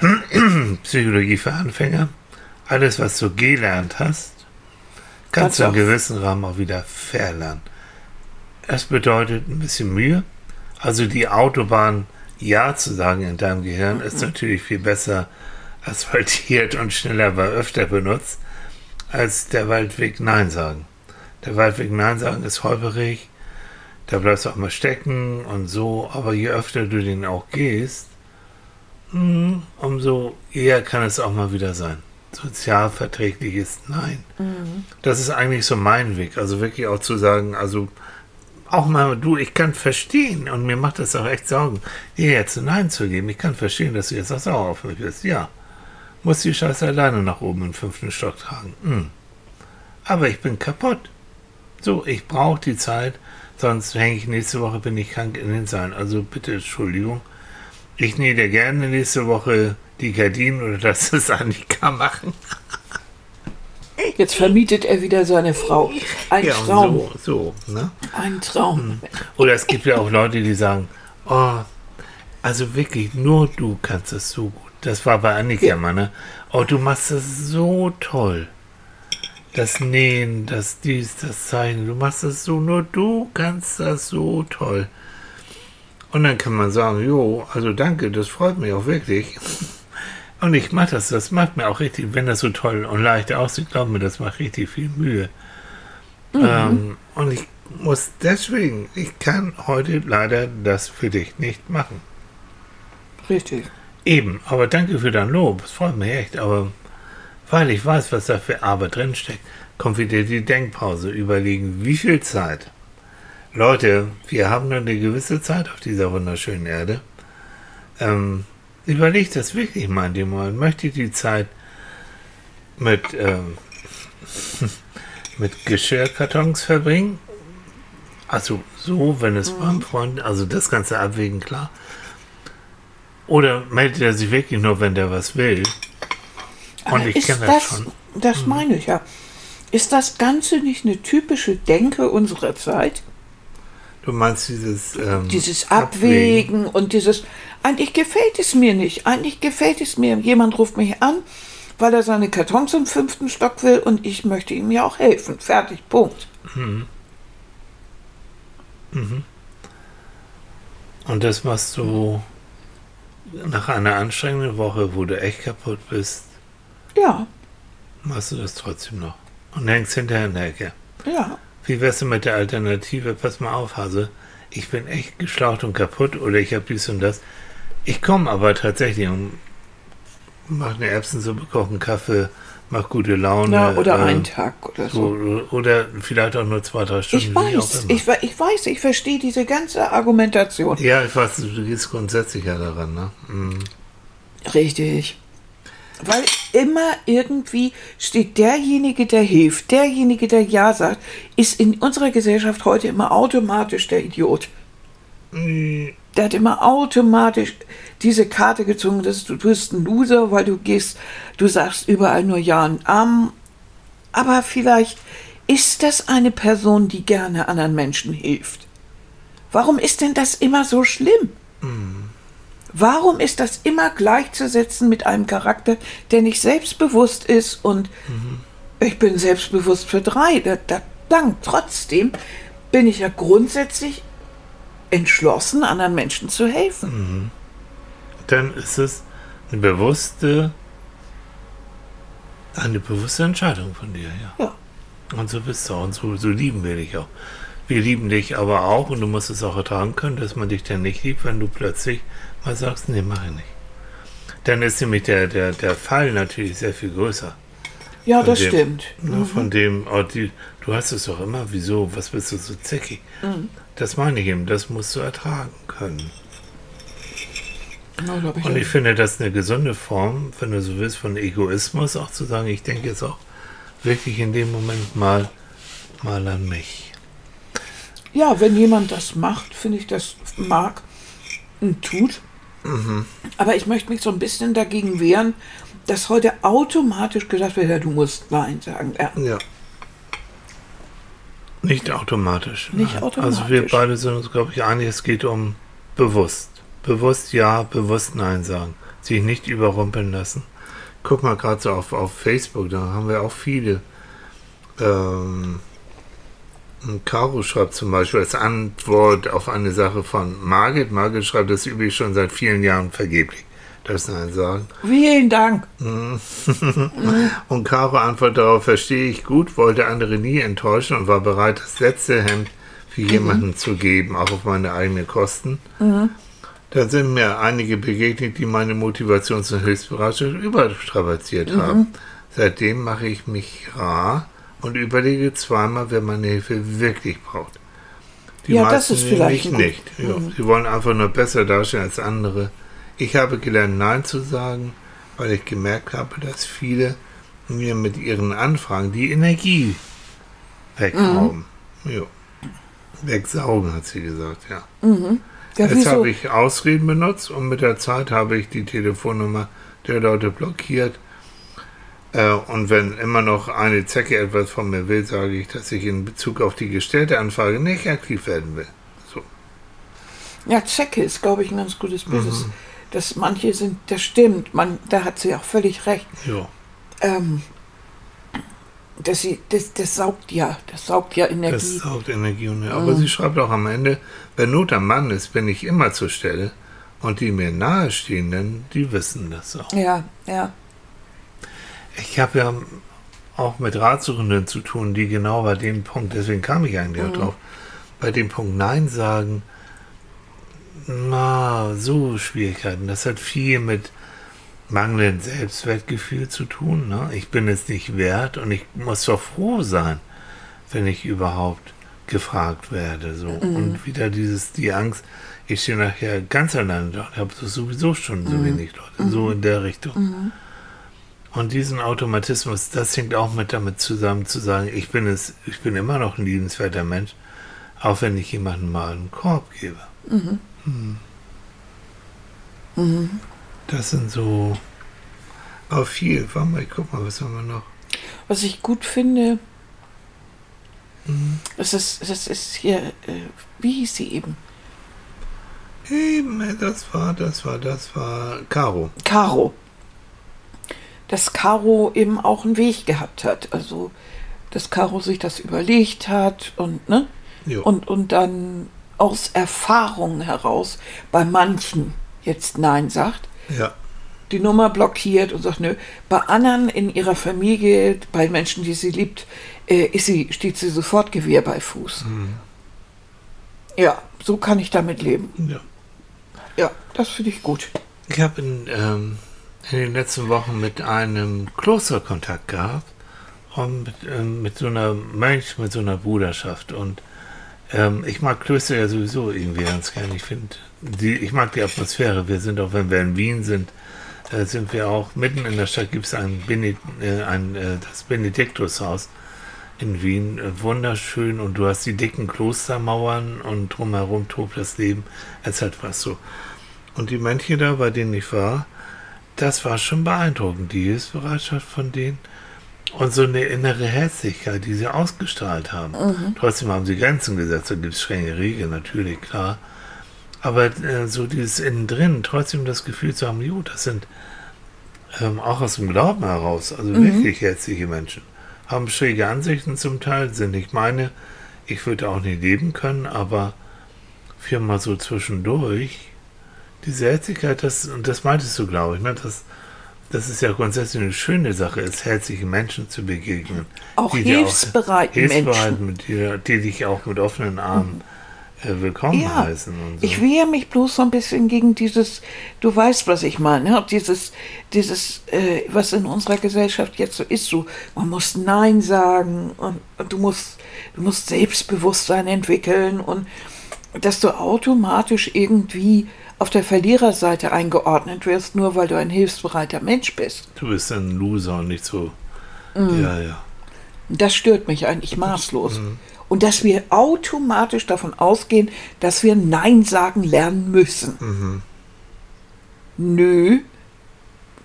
Psychologie für Anfänger. Alles, was du gelernt hast, kannst du auch- gewissen Rahmen auch wieder verlernen. Das bedeutet ein bisschen Mühe. Also die Autobahn Ja zu sagen in deinem Gehirn ist natürlich viel besser asphaltiert und schneller, weil öfter benutzt, als der Waldweg Nein sagen. Der Waldweg Nein sagen ist holperig, da bleibst du auch mal stecken und so, aber je öfter du den auch gehst, mh, umso eher kann es auch mal wieder sein. Sozialverträgliches Nein. Das ist eigentlich so mein Weg. Also wirklich auch zu sagen, also auch mal, du, ich kann verstehen und mir macht das auch echt Sorgen, dir jetzt ein Nein zu geben. Ich kann verstehen, dass du jetzt auch sauer auf mich bist. Ja. Muss die Scheiße alleine nach oben im fünften Stock tragen. Hm. Aber ich bin kaputt. So, ich brauche die Zeit, sonst hänge ich nächste Woche, bin ich krank in den Seilen. Also bitte, Entschuldigung. Ich nähe dir gerne nächste Woche die Gardinen oder das ist Annika machen. Jetzt vermietet er wieder seine Frau. Ein Ja, Traum. so, so, ne? Ein Traum. Oder es gibt ja auch Leute, die sagen, oh, also wirklich, nur du kannst das so gut. Das war bei Annika Ja. mal, ne? Oh, du machst das so toll. Das Nähen, das dies, das Zeichnen, du machst das so, nur du kannst das so toll. Und dann kann man sagen, jo, also danke, das freut mich auch wirklich. Und ich mache das, das macht mir auch richtig, wenn das so toll und leicht aussieht, glaub mir, das macht richtig viel Mühe. Ähm, und ich muss deswegen, ich kann heute leider das für dich nicht machen. Richtig. Eben, aber danke für dein Lob, es freut mich echt, aber weil ich weiß, was da für Arbeit drinsteckt, kommt wieder die Denkpause, überlegen, wie viel Zeit. Leute, wir haben nur eine gewisse Zeit auf dieser wunderschönen Erde. Ähm, überlegt das wirklich mal in dem Moment. Möchte ich die Zeit mit, ähm, mit Geschirrkartons verbringen? Also so, wenn es beim Freund, also das Ganze abwägen, klar. Oder meldet er sich wirklich nur, wenn der was will? Und Aber ich kenne das das, schon. das meine ich ja. Ist das Ganze nicht eine typische Denke unserer Zeit? Du meinst dieses, ähm, Dieses Abwägen und dieses, eigentlich gefällt es mir nicht, eigentlich gefällt es mir. Jemand ruft mich an, weil er seine Kartons im fünften Stock will und ich möchte ihm ja auch helfen. Fertig, Punkt. Und das machst du nach einer anstrengenden Woche, wo du echt kaputt bist, Ja, machst du das trotzdem noch. Und hängst hinterher in der Ecke. ja. Wie wär's denn mit der Alternative? Pass mal auf, Hase. Ich bin echt geschlaucht und kaputt oder ich habe dies und das. Ich komme aber tatsächlich und mach eine Erbsensuppe, koche einen Kaffee, mach gute Laune. ja oder äh, einen Tag oder so. so. Oder vielleicht auch nur zwei, drei Stunden. Ich weiß, ich, ich weiß, ich verstehe diese ganze Argumentation. Ja, ich weiß, du gehst grundsätzlich ja daran, ne? Mhm. Richtig. Weil immer irgendwie steht derjenige, der hilft, derjenige, der Ja sagt, ist in unserer Gesellschaft heute immer automatisch der Idiot. Mm, der hat immer automatisch diese Karte gezogen, dass du, du bist ein Loser, weil du gehst, du sagst überall nur Ja und Amen. Aber vielleicht ist das eine Person, die gerne anderen Menschen hilft. Warum ist denn das immer so schlimm? Warum ist das immer gleichzusetzen mit einem Charakter, der nicht selbstbewusst ist und ich bin selbstbewusst für drei. Da, da, dann, trotzdem bin ich ja grundsätzlich entschlossen, anderen Menschen zu helfen. Dann ist es eine bewusste, eine bewusste Entscheidung von dir, ja. Ja. Und so bist du auch. Und so, so lieben wir dich auch. Wir lieben dich aber auch und du musst es auch ertragen können, dass man dich dann nicht liebt, wenn du plötzlich mal sagst, nee, mach ich nicht. Dann ist nämlich der, der, der Fall natürlich sehr viel größer. Ja, das dem- stimmt. Ne, Von dem, oh, die, du hast es doch immer, wieso, was bist du so zickig? Mhm. Das meine ich eben, das musst du ertragen können. Ja, ich Und ich finde das eine gesunde Form, wenn du so willst, von Egoismus auch zu sagen, ich denke jetzt auch wirklich in dem Moment mal, mal an mich. ja, wenn jemand das macht, finde ich das mag und tut. Aber ich möchte mich so ein bisschen dagegen wehren, dass heute automatisch gesagt wird, ja, du musst Nein sagen. Ja. Ja. Nicht automatisch. Nicht nein. automatisch. Also wir beide sind uns, glaube ich, einig, es geht um bewusst. Bewusst ja, bewusst Nein sagen. Sich nicht überrumpeln lassen. Guck mal gerade so auf, auf Facebook, da haben wir auch viele. Ähm, Caro schreibt zum Beispiel als Antwort auf eine Sache von Margit. Margit schreibt, das übe ich schon seit vielen Jahren vergeblich. Das Nein sagen. Vielen Dank. Und Caro antwortet darauf, verstehe ich gut, wollte andere nie enttäuschen und war bereit, das letzte Hemd für jemanden zu geben, auch auf meine eigenen Kosten. Da sind mir einige begegnet, die meine Motivation zur Hilfsbereitschaft überstrapaziert haben. Seitdem mache ich mich rar und überlege zweimal, wer meine Hilfe wirklich braucht. Die Ja, das meisten ist vielleicht nicht. Ja, Sie wollen einfach nur besser dastehen als andere. Ich habe gelernt, Nein zu sagen, weil ich gemerkt habe, dass viele mir mit ihren Anfragen die Energie wegrauben. Ja. Wegsaugen, hat sie gesagt, ja. Ja, Jetzt wieso? habe ich Ausreden benutzt und mit der Zeit habe ich die Telefonnummer der Leute blockiert. Äh, und wenn immer noch eine Zecke etwas von mir will, sage ich, dass ich in Bezug auf die gestellte Anfrage nicht aktiv werden will. So. Ja, Zecke ist, glaube ich, ein ganz gutes Bild. Mhm. Das- Dass manche sind, das stimmt, man, da hat sie auch völlig recht. Ja. Ähm, dass sie, das, das saugt ja, das saugt ja Das Energie. saugt Energie. Und, aber sie schreibt auch am Ende, wenn Not am Mann ist, bin ich immer zur Stelle. Und die mir nahestehenden, die wissen das auch. Ja, ja. Ich habe ja auch mit Ratsuchenden zu tun, die genau bei dem Punkt, deswegen kam ich eigentlich auch drauf, bei dem Punkt Nein sagen, na, so Schwierigkeiten. Das hat viel mit mangelndem Selbstwertgefühl zu tun. Ne? Ich bin es nicht wert und ich muss doch froh sein, wenn ich überhaupt gefragt werde. So. Und wieder dieses, die Angst, ich stehe nachher ganz alleine da und habe sowieso schon so wenig Leute. So in der Richtung. Und diesen Automatismus, das hängt auch mit damit zusammen zu sagen, ich bin es, ich bin immer noch ein liebenswerter Mensch, auch wenn ich jemandem mal einen Korb gebe. Hm. Das sind so auch viel. Warte mal, ich guck mal, was haben wir noch? Was ich gut finde, Mhm. das ist, das ist hier, äh, wie hieß sie eben? Eben, das war, das war, das war Caro. Caro. Dass Caro eben auch einen Weg gehabt hat. Also, dass Caro sich das überlegt hat und, ne? Jo. Und, und dann aus Erfahrung heraus bei manchen jetzt Nein sagt, ja, die Nummer blockiert und sagt, nö. Bei anderen in ihrer Familie, bei Menschen, die sie liebt, äh, ist sie, steht sie sofort Gewehr bei Fuß. Ja, so kann ich damit leben. ja. Ja, das finde ich gut. Ich habe in, ähm, in den letzten Wochen mit einem Kloster Kontakt gehabt und mit, ähm, mit so einer Mönch, mit so einer Bruderschaft. Und ähm, ich mag Klöster ja sowieso irgendwie ganz gerne. Ich finde, ich mag die Atmosphäre. Wir sind auch, wenn wir in Wien sind, äh, sind wir auch mitten in der Stadt. Gibt es ein, Bened, äh, ein äh, das Benediktushaus. in Wien äh, wunderschön und du hast die dicken Klostermauern und drumherum tobt das Leben. Es hat was so. Und die Mönche da, bei denen ich war, das war schon beeindruckend, die Hilfsbereitschaft von denen und so eine innere Herzlichkeit, die sie ausgestrahlt haben. Mhm. Trotzdem haben sie Grenzen gesetzt, da gibt es strenge Regeln, natürlich, klar. Aber äh, so dieses innen drin, trotzdem das Gefühl zu haben, jo, das sind ähm, auch aus dem Glauben heraus, also Mhm. wirklich herzliche Menschen. Haben schräge Ansichten zum Teil, sind nicht meine. Ich würde auch nicht leben können, aber für mal so zwischendurch, diese Herzlichkeit, das, und das meintest du, glaube ich, ne, dass, das ist ja grundsätzlich eine schöne Sache ist, herzlichen Menschen zu begegnen. Auch die hilfsbereiten hilfsbereit Menschen. mit dir, die dich auch mit offenen Armen äh, willkommen Ja, heißen. So. ich wehre mich bloß so ein bisschen gegen dieses, du weißt, was ich meine, ne? dieses, dieses, äh, was in unserer Gesellschaft jetzt so ist, so, man muss Nein sagen und, und du musst, du musst Selbstbewusstsein entwickeln und dass du automatisch irgendwie auf der Verliererseite eingeordnet wirst, nur weil du ein hilfsbereiter Mensch bist. Du bist ein Loser und nicht so. Mhm. Ja, ja. Das stört mich eigentlich maßlos. Und dass wir automatisch davon ausgehen, dass wir Nein sagen lernen müssen. Nö,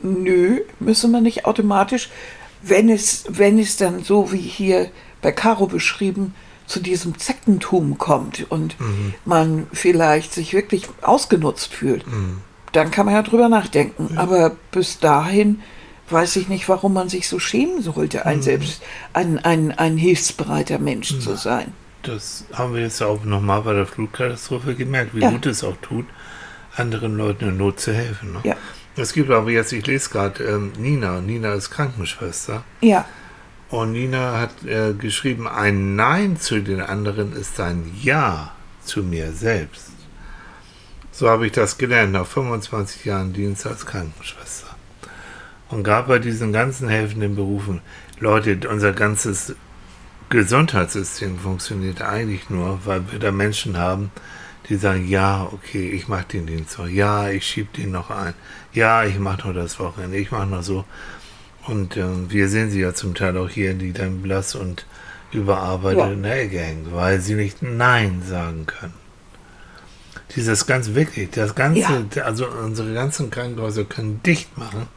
nö, müssen wir nicht automatisch, wenn es, wenn es dann so wie hier bei Caro beschrieben, zu diesem Zeckentum kommt und man vielleicht sich wirklich ausgenutzt fühlt, dann kann man ja drüber nachdenken. Aber bis dahin weiß ich nicht, warum man sich so schämen sollte, ein selbst ein, ein, ein hilfsbereiter Mensch zu sein. Das haben wir jetzt auch nochmal bei der Flutkatastrophe gemerkt, wie Ja. gut es auch tut, anderen Leuten in Not zu helfen. Ne? Ja. Es gibt aber jetzt, ich lese gerade, ähm, Nina. Nina ist Krankenschwester. Ja, Und Nina hat äh, geschrieben, ein Nein zu den anderen ist ein Ja zu mir selbst. So habe ich das gelernt nach 25 Jahren Dienst als Krankenschwester. Und gerade bei diesen ganzen helfenden Berufen, Leute, unser ganzes Gesundheitssystem funktioniert eigentlich nur, weil wir da Menschen haben, die sagen, ja, okay, ich mache den Dienst noch, ja, ich schiebe den noch ein, ja, ich mache noch das Wochenende, ich mache noch so. Und ähm, wir sehen sie ja zum Teil auch hier, die dann blass und überarbeitet Ja. in der Ecke hängen, weil sie nicht Nein sagen können. Dieses ganz wirklich, das Ganze, also unsere ganzen Krankenhäuser können dicht machen.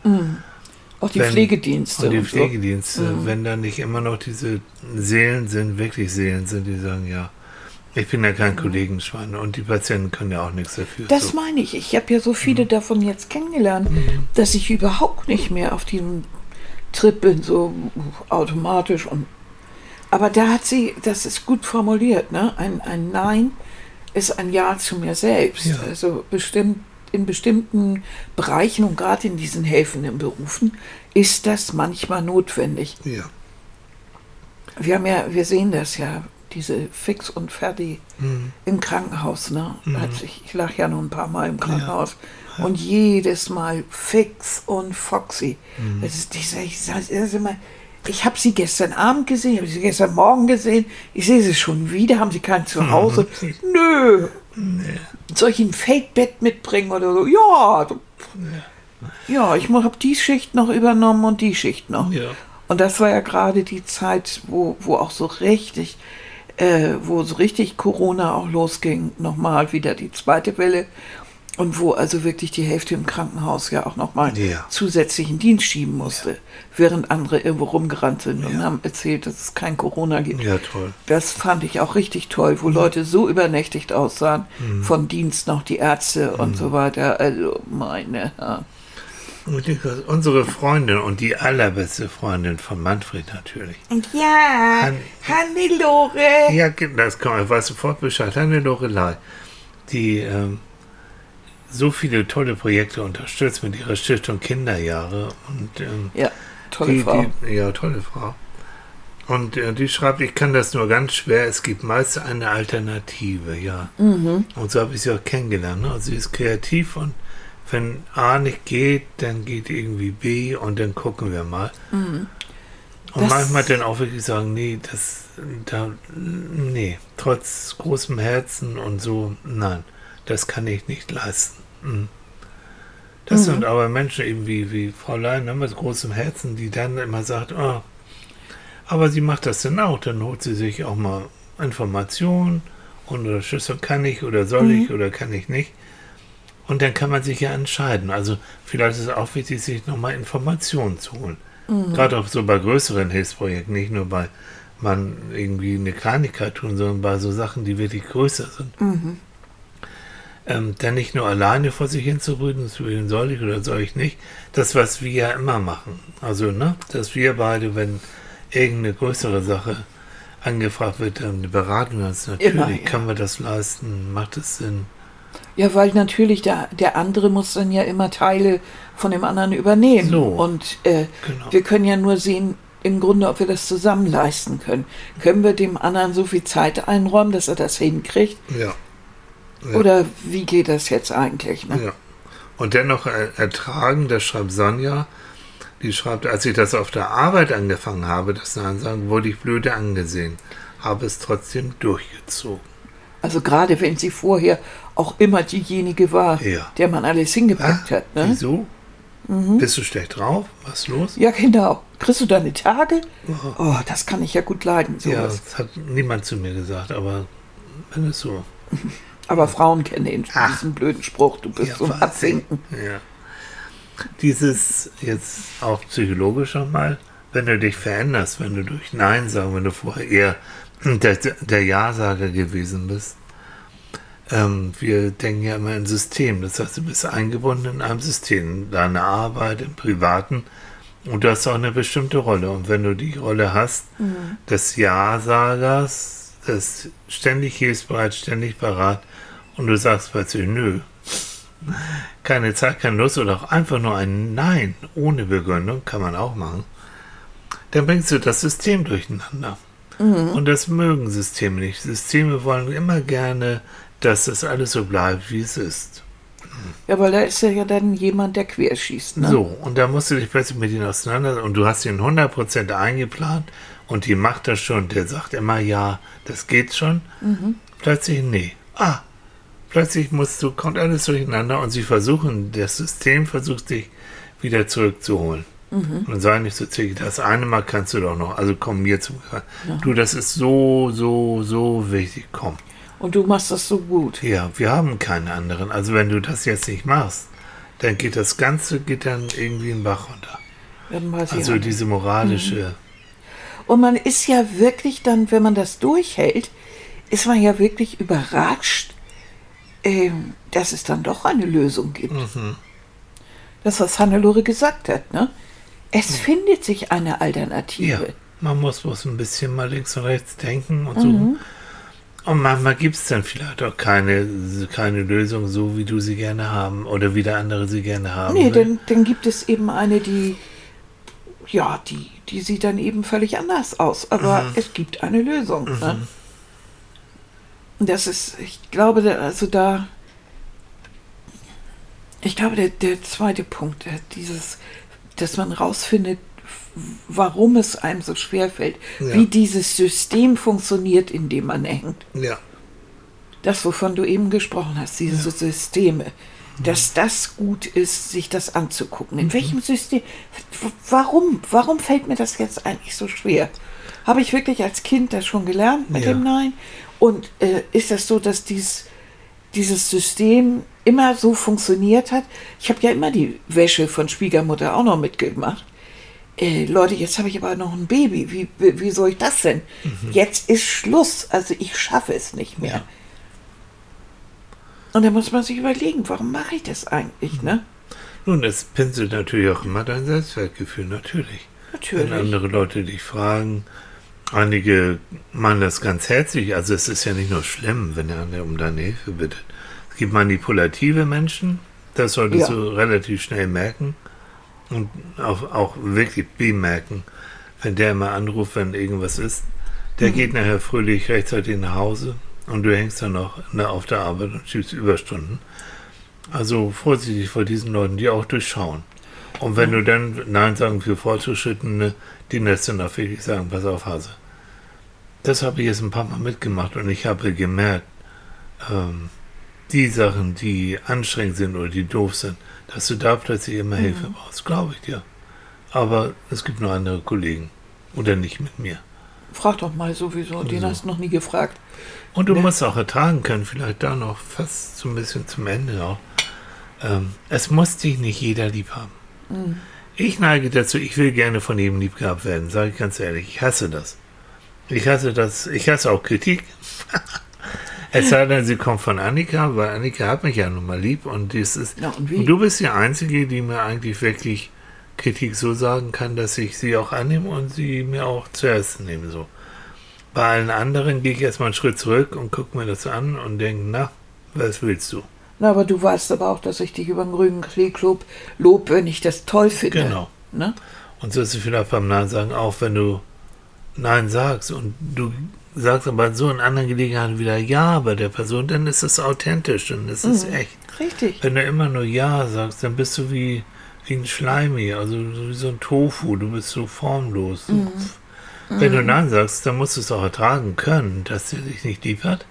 auch die Wenn- Pflegedienste. Und die und so. Pflegedienste, wenn da nicht immer noch diese Seelen sind, wirklich Seelen sind, die sagen, ja, ich bin ja kein Kollegenschwein und die Patienten können ja auch nichts dafür. Das so. meine ich. Ich habe ja so viele davon jetzt kennengelernt, dass ich überhaupt nicht mehr auf diesem Trip bin, so automatisch. Und aber da hat sie, das ist gut formuliert, ne? Ein, ein Nein ist ein Ja zu mir selbst. Ja. Also bestimmt in bestimmten Bereichen und gerade in diesen helfenden Berufen ist das manchmal notwendig. ja. Wir haben ja, wir sehen das ja, diese Fix und Fertig Mhm. im Krankenhaus, ne? Als ich, ich lag ja nur ein paar Mal im Krankenhaus und jedes Mal Fix und Foxy. Mhm. Das ist ich das ist immer, ich habe sie gestern Abend gesehen, habe sie gestern Morgen gesehen, ich sehe sie schon wieder, haben sie kein Zuhause? Mhm. Nö. Soll ich ein Fake-Bett mitbringen oder so? Ja. Ja, ich habe die Schicht noch übernommen und die Schicht noch. Ja. Und das war ja gerade die Zeit, wo, wo auch so richtig, äh, wo so richtig Corona auch losging, nochmal wieder die zweite Welle. Und wo also wirklich die Hälfte im Krankenhaus ja auch nochmal Ja. zusätzlichen Dienst schieben musste, während andere irgendwo rumgerannt sind und haben erzählt, dass es kein Corona gibt. ja, toll. Das fand ich auch richtig toll, wo Leute so übernächtigt aussahen, vom Dienst noch die Ärzte und so weiter. Also meine Herren. Unsere Freundin und die allerbeste Freundin von Manfred natürlich. Und ja, Han- Hannelore. Ja, das kann man, ich weiß sofort Bescheid. Eine Lorelei, die ähm, so viele tolle Projekte unterstützt mit ihrer Stiftung Kinderjahre. Und ähm, Ja, tolle die, Frau. Die, ja, tolle Frau. Und äh, die schreibt, ich kann das nur ganz schwer, es gibt meist eine Alternative, ja. Mhm. Und so habe ich sie auch kennengelernt. Ne? Also sie ist kreativ und wenn A nicht geht, dann geht irgendwie B und dann gucken wir mal. Und Mhm. Das- manchmal dann auch wirklich sagen, nee, das, da, nee, trotz großem Herzen und so, nein, das kann ich nicht leisten. Mhm. Das sind aber Menschen eben wie, wie Frau Lein ne, mit großem Herzen, die dann immer sagt, oh, Aber sie macht das dann auch. Dann holt sie sich auch mal Informationen und oder Schlüssel kann ich oder soll Mhm. ich oder kann ich nicht. Und dann kann man sich ja entscheiden. Also vielleicht ist es auch wichtig, sich nochmal Informationen zu holen. Mhm. Gerade auch so bei größeren Hilfsprojekten, nicht nur bei man irgendwie eine Kleinigkeit tun, sondern bei so Sachen, die wirklich größer sind. Mhm. Ähm, dann nicht nur alleine vor sich hin zu brüten, zu überlegen, soll ich oder soll ich nicht. Das, was wir ja immer machen. Also, ne, dass wir beide, wenn irgendeine größere Sache angefragt wird, dann eine Beratung hast, natürlich Immer, ja. können wir das leisten, macht es Sinn. Ja, weil natürlich der, der andere muss dann ja immer Teile von dem anderen übernehmen. So. Und äh, Genau. wir können ja nur sehen, im Grunde, ob wir das zusammen leisten können. Können wir dem anderen so viel Zeit einräumen, dass er das hinkriegt? Ja. Ja. Oder wie geht das jetzt eigentlich? Ne? Ja. Und dennoch er- ertragen, das schreibt Sonja, die schreibt, als ich das auf der Arbeit angefangen habe, das Nein sagen, wurde ich blöde angesehen, habe es trotzdem durchgezogen. Also gerade wenn sie vorher auch immer diejenige war, Ja. der man alles hingepackt Ah, hat. Ne? Wieso? Bist du schlecht drauf? Was ist los? Ja, genau. Kriegst du deine Tage? Oh, das kann ich ja gut leiden. Ja, Sowas. das hat niemand zu mir gesagt, aber wenn es so. Aber Frauen kennen den, Ach. diesen blöden Spruch, du bist zum Wahnsinn. Abwinken. Ja. Dieses jetzt auch psychologisch nochmal, wenn du dich veränderst, wenn du durch Nein sagen, wenn du vorher eher der, der Ja-Sager gewesen bist. Ähm, wir denken ja immer in System. Das heißt, du bist eingebunden in einem System, deine Arbeit, im Privaten. Und du hast auch eine bestimmte Rolle. Und wenn du die Rolle hast, des Ja-Sagers, des ständig hilfsbereit, ständig parat, und du sagst plötzlich, nö, keine Zeit, keine Lust oder auch einfach nur ein Nein ohne Begründung, kann man auch machen, dann bringst du das System durcheinander. Und das mögen Systeme nicht. Systeme wollen immer gerne, dass das alles so bleibt, wie es ist. Ja, weil da ist ja dann jemand, der querschießt. Ne? So, und da musst du dich plötzlich mit ihnen auseinandersetzen und du hast ihn 100% eingeplant und die macht das schon. Der sagt immer, ja, das geht schon. Plötzlich, nee. Ah, plötzlich musst du, kommt alles durcheinander und sie versuchen, das System versucht dich wieder zurückzuholen. Und sei nicht so zickig, das eine Mal kannst du doch noch, also komm mir zum Du, das ist so, so, so wichtig, komm. Und du machst das so gut. Ja, wir haben keine anderen. Also wenn du das jetzt nicht machst, dann geht das Ganze geht dann irgendwie in den Bach runter. Also diese moralische, Und man ist ja wirklich dann, wenn man das durchhält, ist man ja wirklich überrascht, ähm, dass es dann doch eine Lösung gibt. Mhm. Das, was Hannelore gesagt hat, ne? Es findet sich eine Alternative. ja, man muss bloß ein bisschen mal links und rechts denken und Mhm. so. Und manchmal gibt es dann vielleicht auch keine, keine Lösung so, wie du sie gerne haben oder wie der andere sie gerne haben Nee, dann, dann gibt es eben eine, die, ja, die, die sieht dann eben völlig anders aus. Aber Mhm. es gibt eine Lösung. Ne? Und das ist, ich glaube, also da, ich glaube, der, der zweite Punkt, der, dieses, dass man rausfindet, warum es einem so schwer fällt, Ja. wie dieses System funktioniert, in dem man hängt. ja, Das, wovon du eben gesprochen hast, diese Systeme, dass das gut ist, sich das anzugucken. In welchem System? Warum? Warum fällt mir das jetzt eigentlich so schwer? Habe ich wirklich als Kind das schon gelernt mit Ja. dem Nein? Und äh, ist das so, dass dies, dieses System immer so funktioniert hat? Ich habe ja immer die Wäsche von Schwiegermutter auch noch mitgemacht. Äh, Leute, jetzt habe ich aber noch ein Baby. Wie, wie, wie soll ich das denn? Jetzt ist Schluss. Also ich schaffe es nicht mehr. Ja. Und da muss man sich überlegen, warum mache ich das eigentlich, ne? Nun, es pinselt natürlich auch immer dein Selbstwertgefühl, natürlich. Natürlich. Wenn andere Leute dich fragen, einige meinen das ganz herzlich, also es ist ja nicht nur schlimm, wenn der andere um deine Hilfe bittet. Es gibt manipulative Menschen, das solltest Ja. du relativ schnell merken und auch, auch wirklich bemerken, wenn der immer anruft, wenn irgendwas ist. Der geht nachher fröhlich rechtzeitig nach Hause und du hängst dann noch ne, auf der Arbeit und schiebst Überstunden. Also vorsichtig vor diesen Leuten, die auch durchschauen. Und wenn du dann Nein sagen für Fortgeschrittene, die dann auch wirklich sagen, pass auf, Hase. Das habe ich jetzt ein paar Mal mitgemacht und ich habe gemerkt, ähm, die Sachen, die anstrengend sind oder die doof sind, dass du da plötzlich immer Hilfe brauchst, glaube ich dir. Aber es gibt noch andere Kollegen. Oder nicht mit mir. Frag doch mal sowieso, den hast du noch nie gefragt. Und du Ne? musst auch ertragen können, vielleicht da noch fast so ein bisschen zum Ende auch. Ähm, es muss dich nicht jeder lieb haben. Mhm. Ich neige dazu, ich will gerne von jedem lieb gehabt werden, sage ich ganz ehrlich. Ich hasse das. Ich hasse das, ich hasse auch Kritik. es sei denn, sie kommt von Annika, weil Annika hat mich ja nun mal lieb und das ist. Na, und und du bist die Einzige, die mir eigentlich wirklich Kritik so sagen kann, dass ich sie auch annehme und sie mir auch zuerst nehme. So. Bei allen anderen gehe ich erstmal einen Schritt zurück und gucke mir das an und denke, na, was willst du? Na, aber du weißt aber auch, dass ich dich über den grünen Klee lob, lob, wenn ich das toll finde. Genau. Ne? Und so ist es vielleicht beim Nein sagen, auch wenn du Nein sagst und du sagst aber so in anderen Gelegenheiten wieder Ja bei der Person, dann ist es authentisch und es ist echt. Richtig. Wenn du immer nur Ja sagst, dann bist du wie, wie ein Schleimi, also wie so ein Tofu, du bist so formlos. Wenn du Nein sagst, dann musst du es auch ertragen können, dass der dich nicht lieb hat.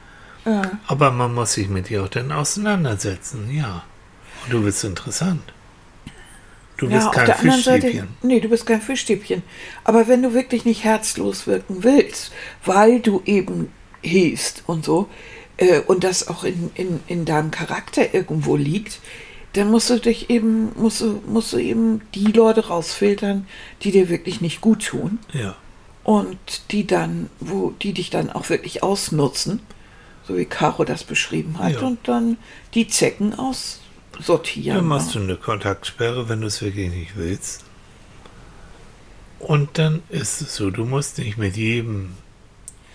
Ja. Aber man muss sich mit dir auch dann auseinandersetzen, ja. Und du bist interessant. Du bist kein anderen Seite, Fischstäbchen. nee, du bist kein Fischstäbchen. Aber wenn du wirklich nicht herzlos wirken willst, weil du eben hilfst und so, äh, und das auch in, in, in deinem Charakter irgendwo liegt, dann musst du dich eben, musst du, musst du eben die Leute rausfiltern, die dir wirklich nicht gut tun Ja. Und die dann, wo, die dich dann auch wirklich ausnutzen, so wie Caro das beschrieben hat, Ja. und dann die Zecken aussortieren. Dann machst ne? du eine Kontaktsperre, wenn du es wirklich nicht willst. Und dann ist es so, du musst nicht mit jedem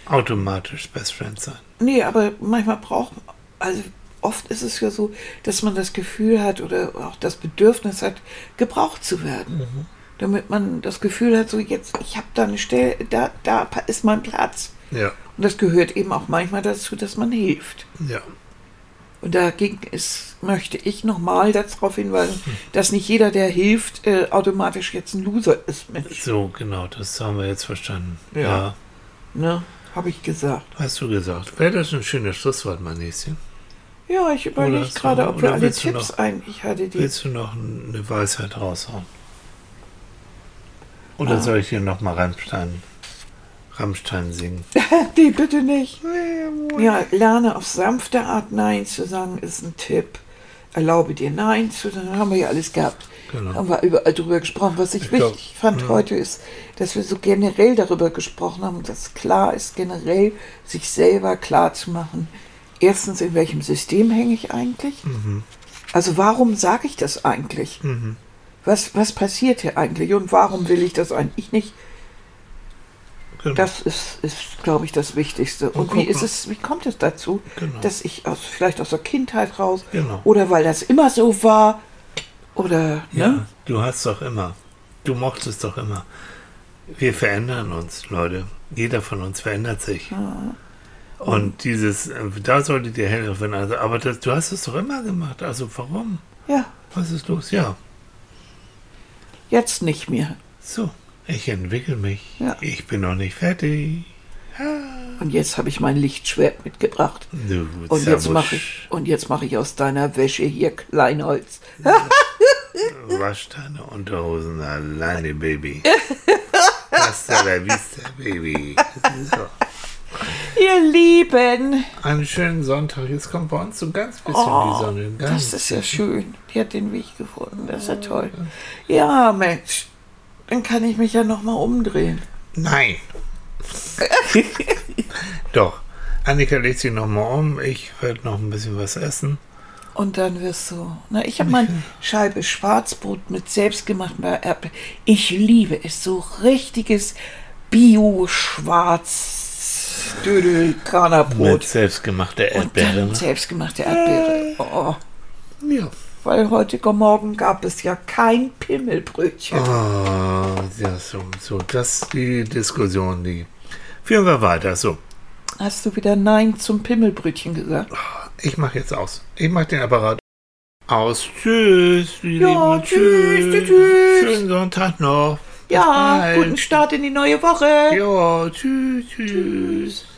automatisch Best Friend sein. Nee, aber manchmal braucht, also oft ist es ja so, dass man das Gefühl hat oder auch das Bedürfnis hat, gebraucht zu werden. Damit man das Gefühl hat, so jetzt, ich habe da eine Stelle, da, da ist mein Platz. Ja, Und das gehört eben auch manchmal dazu, dass man hilft. ja. Und dagegen ist, möchte ich nochmal darauf hinweisen, dass nicht jeder, der hilft, äh, automatisch jetzt ein Loser ist, Mensch. So, genau, das haben wir jetzt verstanden. Ja. Ja, Ne? Habe ich gesagt. hast du gesagt. Wäre das ein schönes Schlusswort, mein Näschen? Ja, ich überlege gerade, ob wir alle Tipps noch- ein. Ich hatte die. Willst du noch eine Weisheit raushauen? Oder soll ich hier nochmal Rammstein, Rammstein singen? Nee, bitte nicht. Ja, lerne auf sanfte Art Nein zu sagen, ist ein Tipp. Erlaube dir Nein zu sagen, haben wir ja alles gehabt. Genau. Haben wir überall drüber gesprochen. Was ich, Ich glaub, wichtig fand ja. heute ist, dass wir so generell darüber gesprochen haben, dass klar ist, generell sich selber klar zu machen. Erstens, in welchem System hänge ich eigentlich? Mhm. Also warum sage ich das eigentlich? Was, was passiert hier eigentlich und warum will ich das eigentlich nicht? Genau. Das ist, ist glaube ich, das Wichtigste. Und, Und wie ist es, wie kommt es dazu, Genau. dass ich aus, vielleicht aus der Kindheit raus Genau. oder weil das immer so war oder Ja, ne? du hast doch immer. Du mochtest doch immer. Wir verändern uns, Leute. Jeder von uns verändert sich. Und dieses, da solltet ihr werden. Also, aber das, du hast es doch immer gemacht. Also warum? Ja, Was ist los? Ja, jetzt nicht mehr. so. Ich entwickle mich. Ja. Ich bin noch nicht fertig. Und jetzt habe ich mein Lichtschwert mitgebracht. Du Und jetzt mache ich und jetzt mache ich aus deiner Wäsche hier Kleinholz. Wasch deine Unterhosen alleine, Baby. Hasta la vista, Baby. So. Ihr Lieben, Einen schönen Sonntag. Jetzt kommt bei uns so ganz bisschen Oh, die Sonne. Ganz das ist ja schön. Die hat den Weg gefunden. Das ist ja toll. Ja, Mensch, dann kann ich mich ja noch mal umdrehen. Nein. Doch. Annika legt sich nochmal um. Ich werde noch ein bisschen was essen. Und dann wirst du. Na, ich habe mal Scheibe Schwarzbrot mit selbstgemachten Erdbeeren. Ich liebe es. So richtiges Bio-Schwarz Dödel Mit Kranerbrot. selbstgemachter Und Erdbeere. Ne? selbstgemachte Erdbeere. Oh, Ja. weil heute Morgen gab es ja kein Pimmelbrötchen. Oh, ja, so, so. Das ist die Diskussion, die. Führen wir weiter. So. Hast du wieder Nein zum Pimmelbrötchen gesagt? Ich mache jetzt aus. Ich mache den Apparat aus. Tschüss. Ja, Lieben. tschüss, tschüss. Schönen Sonntag noch. Ja, guten Start in die neue Woche. Ja, tschüss, tschüss. Tschüss.